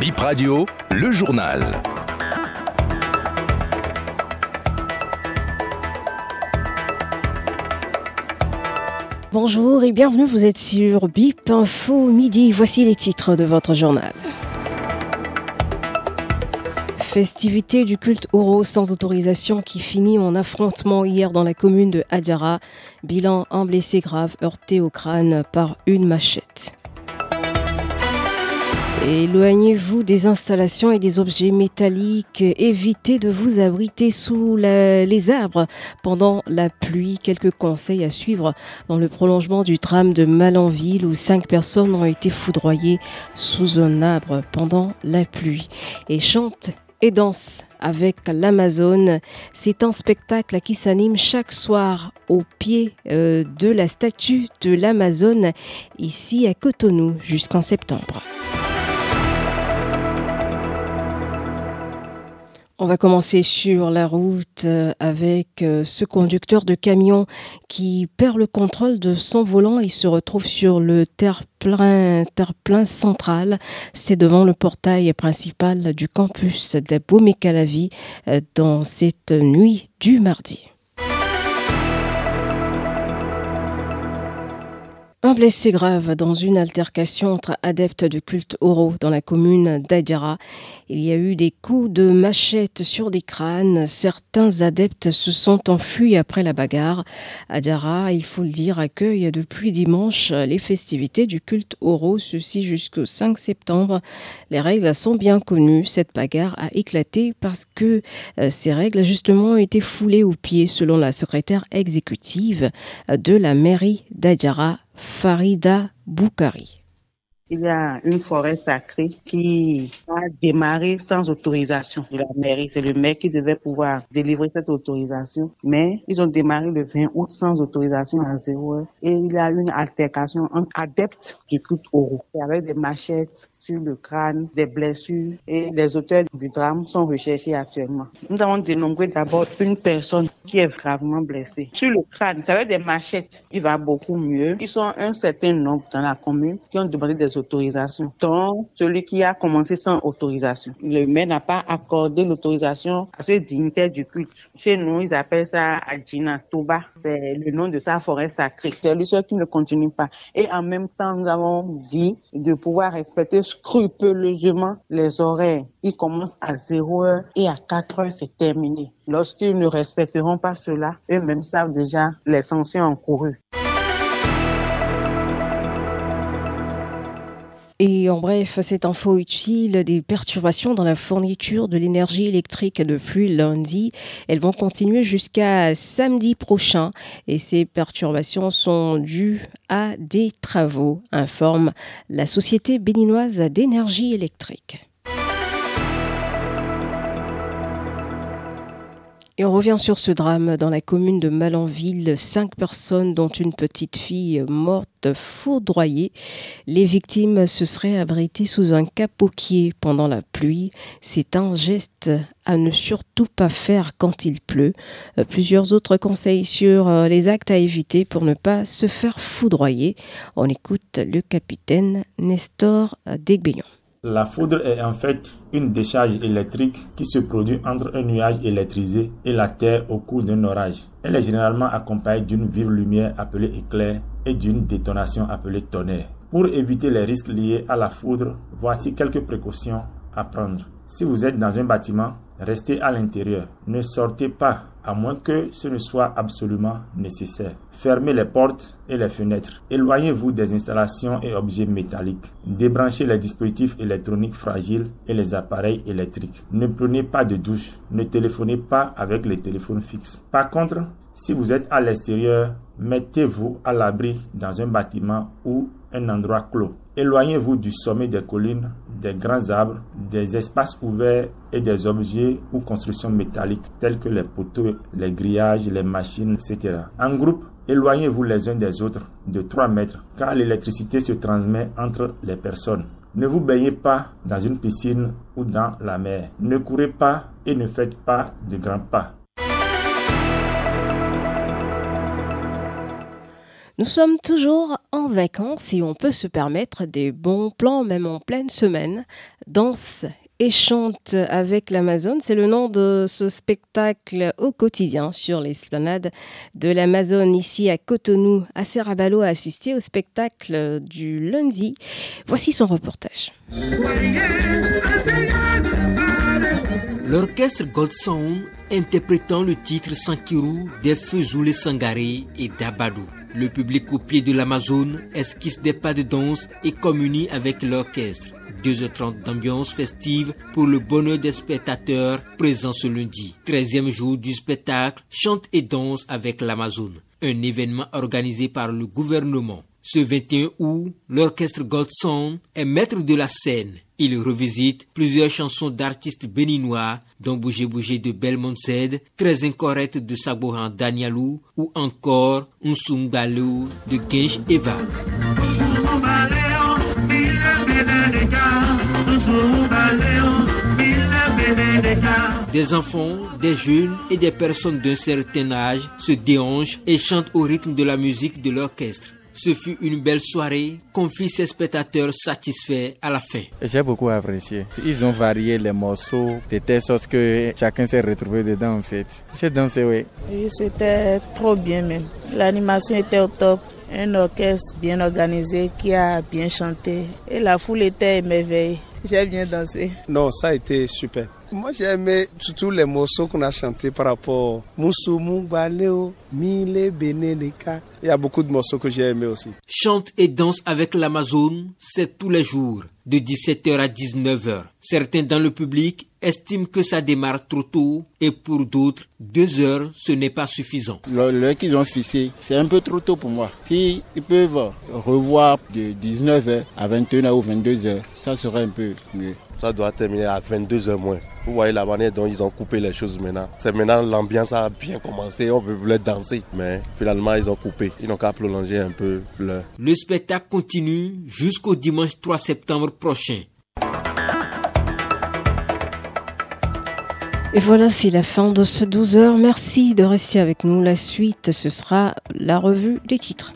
Bip Radio, le journal. Bonjour et bienvenue, vous êtes sur Bip Info Midi. Voici les titres de votre journal. Festivité du culte Oro sans autorisation qui finit en affrontement hier dans la commune de Adjara. Bilan un blessé grave heurté au crâne par une machette. Éloignez-vous des installations et des objets métalliques. Évitez de vous abriter sous les arbres pendant la pluie. Quelques conseils à suivre dans le prolongement du tram de Malanville où cinq personnes ont été foudroyées sous un arbre pendant la pluie. Et chante et danse avec l'Amazone. C'est un spectacle qui s'anime chaque soir au pied euh, de la statue de l'Amazone ici à Cotonou jusqu'en septembre. On va commencer sur la route euh, avec euh, ce conducteur de camion qui perd le contrôle de son volant et se retrouve sur le terre-plein terre central. C'est devant le portail principal du campus de Beaumé-Calavi euh, dans cette nuit du mardi. Un blessé grave dans une altercation entre adeptes de culte oro dans la commune d'Adjara. Il y a eu des coups de machette sur des crânes. Certains adeptes se sont enfuis après la bagarre. Adjara, il faut le dire, accueille depuis dimanche les festivités du culte oro, ceci jusqu'au 5 septembre. Les règles sont bien connues. Cette bagarre a éclaté parce que euh, ces règles, justement, ont été foulées aux pieds, selon la secrétaire exécutive de la mairie d'Adjara, Farida Boukari. Il y a une forêt sacrée qui a démarré sans autorisation de la mairie. C'est le maire qui devait pouvoir délivrer cette autorisation. Mais ils ont démarré le 20 août sans autorisation à zéro heure. Et il y a une altercation entre adeptes du culte Oro. Avec des machettes sur le crâne, des blessures. Et les auteurs du drame sont recherchés actuellement. Nous avons dénombré d'abord une personne qui est gravement blessée. Sur le crâne, avec des machettes, il va beaucoup mieux. Ils sont un certain nombre dans la commune qui ont demandé des autorisations, dont celui qui a commencé sans autorisation. Le maire n'a pas accordé l'autorisation à ce dignitaire du culte. Chez nous, ils appellent ça Adjina Touba. C'est le nom de sa forêt sacrée. C'est lui seul qui ne continue pas. Et en même temps, nous avons dit de pouvoir respecter scrupuleusement les horaires. Ils commencent à 0 heure et à 4 heures, c'est terminé. Lorsqu'ils ne respecteront pas cela, eux-mêmes savent déjà les sanctions encourues. Et en bref, cette info utile des perturbations dans la fourniture de l'énergie électrique depuis lundi. Elles vont continuer jusqu'à samedi prochain et ces perturbations sont dues à des travaux, informe la Société béninoise d'énergie électrique. Et on revient sur ce drame dans la commune de Malanville. Cinq personnes, dont une petite fille morte foudroyée. Les victimes se seraient abritées sous un capoquier pendant la pluie. C'est un geste à ne surtout pas faire quand il pleut. Euh, plusieurs autres conseils sur euh, les actes à éviter pour ne pas se faire foudroyer. On écoute le capitaine Nestor Degbeyon. La foudre est en fait une décharge électrique qui se produit entre un nuage électrisé et la Terre au cours d'un orage. Elle est généralement accompagnée d'une vive lumière appelée éclair et d'une détonation appelée tonnerre. Pour éviter les risques liés à la foudre, voici quelques précautions à prendre. Si vous êtes dans un bâtiment, restez à l'intérieur. Ne sortez pas à moins que ce ne soit absolument nécessaire. Fermez les portes et les fenêtres. Éloignez-vous des installations et objets métalliques. Débranchez les dispositifs électroniques fragiles et les appareils électriques. Ne prenez pas de douche. Ne téléphonez pas avec les téléphones fixes. Par contre, si vous êtes à l'extérieur, mettez-vous à l'abri dans un bâtiment ou un endroit clos. Éloignez-vous du sommet des collines, des grands arbres, des espaces ouverts et des objets ou constructions métalliques tels que les poteaux, les grillages, les machines, etc. En groupe, éloignez-vous les uns des autres de 3 mètres car l'électricité se transmet entre les personnes. Ne vous baignez pas dans une piscine ou dans la mer. Ne courez pas et ne faites pas de grands pas. Nous sommes toujours en vacances et on peut se permettre des bons plans même en pleine semaine. Danse et chante avec l'Amazon. C'est le nom de ce spectacle au quotidien sur l'esplanade de l'Amazon ici à Cotonou. À Serrabalo a assisté au spectacle du lundi. Voici son reportage. L'orchestre God Sound interprétant le titre Sankiru des Feux Sangaré et d'Abadou. Le public au pied de l'Amazon esquisse des pas de danse et communie avec l'orchestre. 2h30 d'ambiance festive pour le bonheur des spectateurs présents ce lundi. 13e jour du spectacle Chante et danse avec l'Amazon, un événement organisé par le gouvernement. Ce 21 août, l'orchestre Goldson est maître de la scène. Il revisite plusieurs chansons d'artistes béninois, dont Bouger Bouger de Belmont Zed, Très incorrect de Sabohan Danielou ou encore Unsumbalou de Gensh Eva. Des enfants, des jeunes et des personnes d'un certain âge se déhanchent et chantent au rythme de la musique de l'orchestre. Ce fut une belle soirée, confie ses spectateurs satisfaits à la fin. J'ai beaucoup apprécié. Ils ont varié les morceaux de telle sorte que chacun s'est retrouvé dedans en fait. J'ai dansé, oui. Oui, c'était trop bien même. L'animation était au top un orchestre bien organisé qui a bien chanté et la foule était émerveillée. J'ai bien dansé. Non, ça a été super. Moi, j'ai aimé surtout les morceaux qu'on a chantés par rapport Moussoumou, Baleo, Mille, Benedeka. Il y a beaucoup de morceaux que j'ai aimés aussi. Chante et danse avec l'Amazon, c'est tous les jours, de 17h à 19h. Certains dans le public estiment que ça démarre trop tôt et pour d'autres, deux heures, ce n'est pas suffisant. L'heure qu'ils ont fixé, c'est un peu trop tôt pour moi. Si ils peuvent revoir de 19h à 21h ou 22h, ça serait un peu mieux. Ça doit terminer à 22h moins. Vous voyez la manière dont ils ont coupé les choses maintenant. C'est maintenant l'ambiance a bien commencé, on voulait danser, mais finalement ils ont coupé. Ils n'ont qu'à prolonger un peu l'heure. Le spectacle continue jusqu'au dimanche 3 septembre prochain. Et voilà, c'est la fin de ce 12 heures. Merci de rester avec nous. La suite, ce sera la revue des titres.